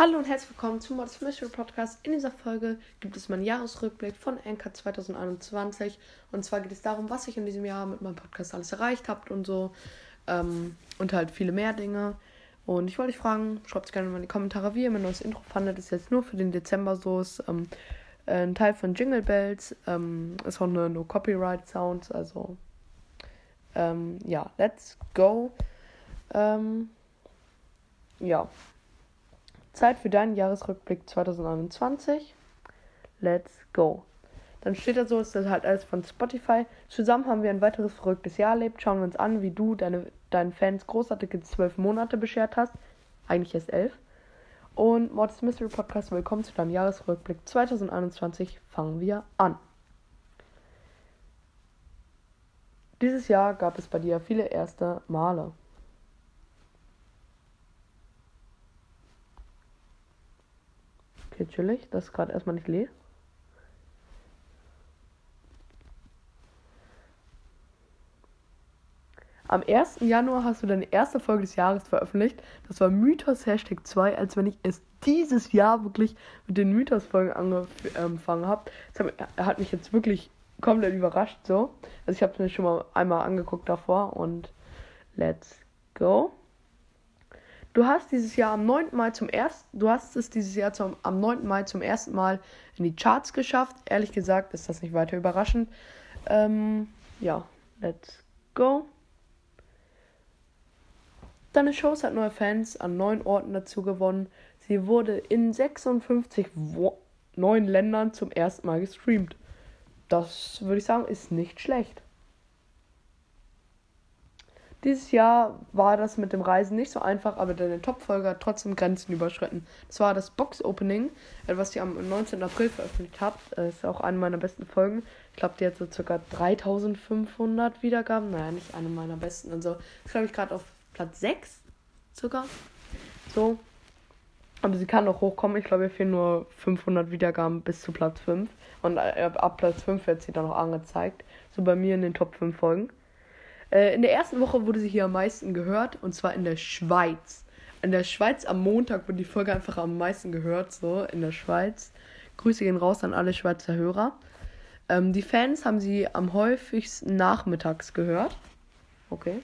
Hallo und herzlich willkommen zum Mods Mystery Podcast. In dieser Folge gibt es meinen Jahresrückblick von Anchor 2021. Und zwar geht es darum, was ich in diesem Jahr mit meinem Podcast alles erreicht habe und so. Ähm, und halt viele mehr Dinge. Und ich wollte euch fragen, schreibt es gerne mal in die Kommentare, wie ihr mein neues Intro fandet. Ist jetzt nur für den Dezember so. Ist, ähm, ein Teil von Jingle Bells. Ähm, ist auch eine No Copyright Sounds. Also, ähm, ja, let's go. Ähm, ja. Zeit für deinen Jahresrückblick 2021. Let's go. Dann steht da so, ist das halt alles von Spotify. Zusammen haben wir ein weiteres verrücktes Jahr erlebt. Schauen wir uns an, wie du deine, deinen Fans großartige zwölf Monate beschert hast. Eigentlich erst elf. Und Mords Mystery Podcast, willkommen zu deinem Jahresrückblick 2021. Fangen wir an. Dieses Jahr gab es bei dir viele erste Male. Okay, chillig, das ist gerade erstmal nicht leer. Am 1. Januar hast du deine erste Folge des Jahres veröffentlicht. Das war Mythos Hashtag 2, als wenn ich es dieses Jahr wirklich mit den Mythos-Folgen angefangen habe. Das hat mich jetzt wirklich komplett überrascht so. Also ich habe es mir schon mal einmal angeguckt davor und let's go. Du hast dieses Jahr am 9. Mai zum ersten, du hast es dieses Jahr zum, am 9. Mai zum ersten Mal in die Charts geschafft. Ehrlich gesagt ist das nicht weiter überraschend. Ähm, ja, let's go. Deine Shows hat neue Fans an neun Orten dazu gewonnen. Sie wurde in 56 Wo neuen Ländern zum ersten Mal gestreamt. Das würde ich sagen, ist nicht schlecht. Dieses Jahr war das mit dem Reisen nicht so einfach, aber deine Top-Folge hat trotzdem Grenzen überschritten. Das war das Box-Opening, was ihr am 19. April veröffentlicht habt. Das ist auch eine meiner besten Folgen. Ich glaube, die hat so circa 3500 Wiedergaben. Naja, nicht eine meiner besten. Also, ist glaube ich gerade auf Platz 6 sogar. So. Aber sie kann noch hochkommen. Ich glaube, wir fehlen nur 500 Wiedergaben bis zu Platz 5. Und äh, ab Platz 5 wird sie dann noch angezeigt. So bei mir in den Top 5 Folgen. Äh, in der ersten Woche wurde sie hier am meisten gehört, und zwar in der Schweiz. In der Schweiz am Montag wurde die Folge einfach am meisten gehört, so in der Schweiz. Grüße gehen raus an alle Schweizer Hörer. Ähm, die Fans haben sie am häufigsten nachmittags gehört. Okay.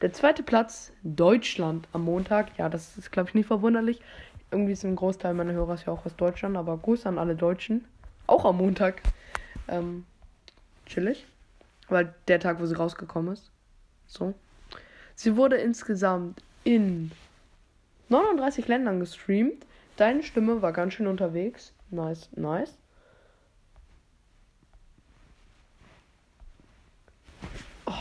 Der zweite Platz, Deutschland am Montag. Ja, das ist, glaube ich, nicht verwunderlich. Irgendwie ist ein Großteil meiner Hörer ja auch aus Deutschland, aber Gruß an alle Deutschen. Auch am Montag. Ähm, chillig. Weil der Tag, wo sie rausgekommen ist. So. Sie wurde insgesamt in 39 Ländern gestreamt. Deine Stimme war ganz schön unterwegs. Nice, nice. Oh.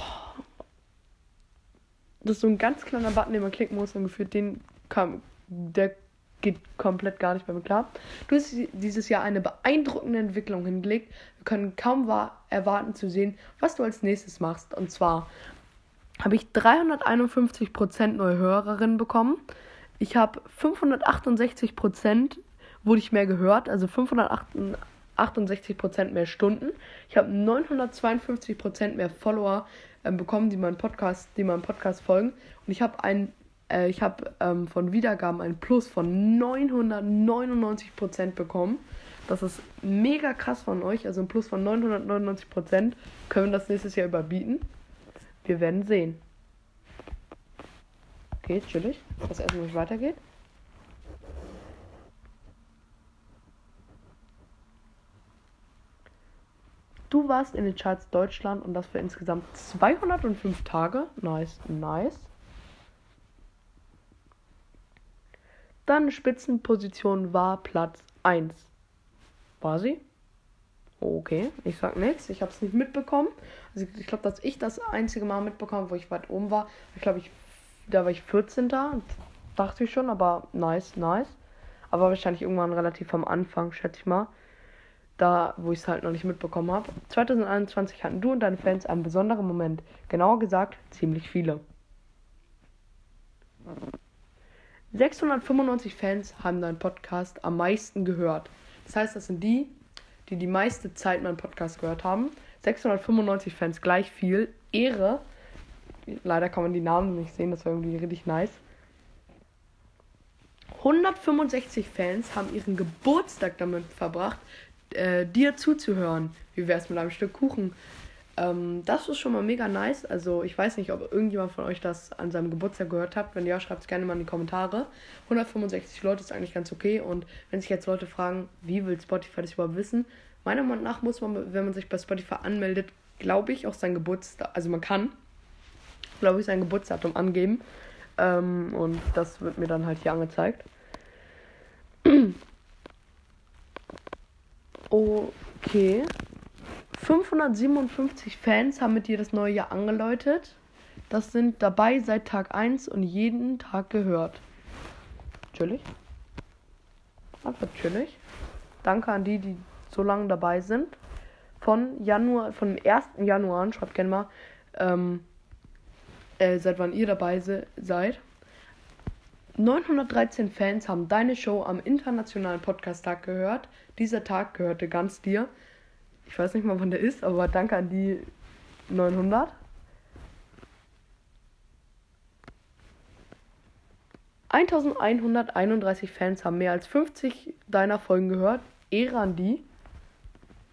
Das ist so ein ganz kleiner Button, den man klicken muss und gefühlt den kam, der geht komplett gar nicht mehr mit klar. Du hast dieses Jahr eine beeindruckende Entwicklung hingelegt. Wir können kaum erwarten zu sehen, was du als nächstes machst. Und zwar habe ich 351% neue Hörerinnen bekommen. Ich habe 568% wurde ich mehr gehört, also 568% mehr Stunden. Ich habe 952% mehr Follower äh, bekommen, die meinen Podcast, die meinem Podcast folgen. Und ich habe einen äh, ich habe ähm, von Wiedergaben ein Plus von 999% bekommen. Das ist mega krass von euch. Also ein Plus von 999%. Können wir das nächstes Jahr überbieten? Wir werden sehen. Okay, chillig. Was erstmal nicht weitergeht. Du warst in den Charts Deutschland und das für insgesamt 205 Tage. Nice, nice. Dann Spitzenposition war Platz 1. War sie? Okay, ich sag nichts. Ich habe es nicht mitbekommen. Also ich glaube, dass ich das einzige Mal mitbekommen, wo ich weit oben war. Ich glaube, ich, da war ich 14. Dachte ich schon, aber nice, nice. Aber wahrscheinlich irgendwann relativ am Anfang, schätze ich mal. Da, wo ich es halt noch nicht mitbekommen habe. 2021 hatten du und deine Fans einen besonderen Moment. Genauer gesagt, ziemlich viele. 695 Fans haben deinen Podcast am meisten gehört. Das heißt, das sind die, die die meiste Zeit meinen Podcast gehört haben. 695 Fans gleich viel. Ehre. Leider kann man die Namen nicht sehen, das war irgendwie richtig nice. 165 Fans haben ihren Geburtstag damit verbracht, äh, dir zuzuhören. Wie wär's mit einem Stück Kuchen? Ähm, das ist schon mal mega nice. Also ich weiß nicht, ob irgendjemand von euch das an seinem Geburtstag gehört hat. Wenn ja, schreibt es gerne mal in die Kommentare. 165 Leute ist eigentlich ganz okay. Und wenn sich jetzt Leute fragen, wie will Spotify das überhaupt wissen? Meiner Meinung nach muss man, wenn man sich bei Spotify anmeldet, glaube ich, auch sein Geburtstag, also man kann, glaube ich, sein Geburtsdatum angeben. Ähm, und das wird mir dann halt hier angezeigt. Okay. 557 Fans haben mit dir das neue Jahr angeläutet. Das sind dabei seit Tag 1 und jeden Tag gehört. Chillig. Einfach chillig. Danke an die, die so lange dabei sind. Von Januar, von dem 1. Januar an, schreibt gerne mal, ähm, äh, seit wann ihr dabei se seid. 913 Fans haben deine Show am Internationalen Podcast-Tag gehört. Dieser Tag gehörte ganz dir. Ich weiß nicht mal, wann der ist, aber danke an die 900. ...1131 Fans haben mehr als 50 deiner Folgen gehört. Ehre an die.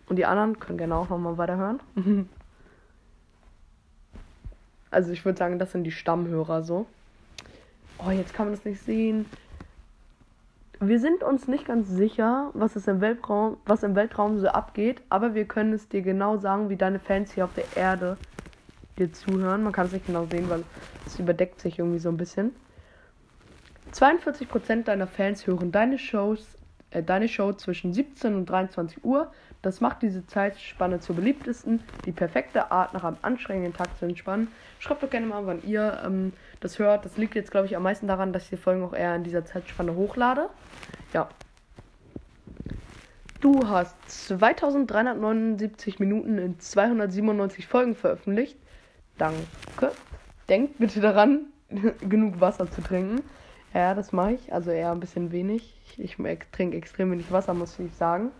Und die anderen können gerne auch nochmal weiterhören. also ich würde sagen, das sind die Stammhörer so. Oh, jetzt kann man das nicht sehen. Wir sind uns nicht ganz sicher, was, es im Weltraum, was im Weltraum so abgeht, aber wir können es dir genau sagen, wie deine Fans hier auf der Erde dir zuhören. Man kann es nicht genau sehen, weil es überdeckt sich irgendwie so ein bisschen. 42% deiner Fans hören deine Shows, äh, deine Show zwischen 17 und 23 Uhr. Das macht diese Zeitspanne zur beliebtesten, die perfekte Art, nach einem anstrengenden Tag zu entspannen. Schreibt doch gerne mal, wann ihr ähm, das hört. Das liegt jetzt, glaube ich, am meisten daran, dass ich die Folgen auch eher in dieser Zeitspanne hochlade. Ja. Du hast 2379 Minuten in 297 Folgen veröffentlicht. Danke. Denkt bitte daran, genug Wasser zu trinken. Ja, das mache ich. Also eher ein bisschen wenig. Ich, ich trinke extrem wenig Wasser, muss ich sagen.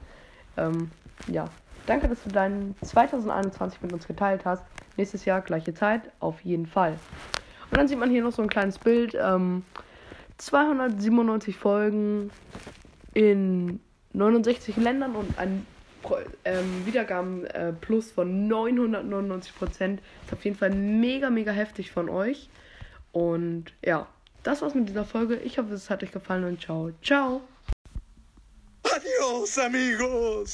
Ähm, ja. Danke, dass du deinen 2021 mit uns geteilt hast. Nächstes Jahr gleiche Zeit, auf jeden Fall. Und dann sieht man hier noch so ein kleines Bild. Ähm, 297 Folgen in 69 Ländern und ein ähm, Wiedergaben äh, von 999 Prozent. Ist auf jeden Fall mega, mega heftig von euch. Und ja, das war's mit dieser Folge. Ich hoffe, es hat euch gefallen und ciao. Ciao. Adios, amigos.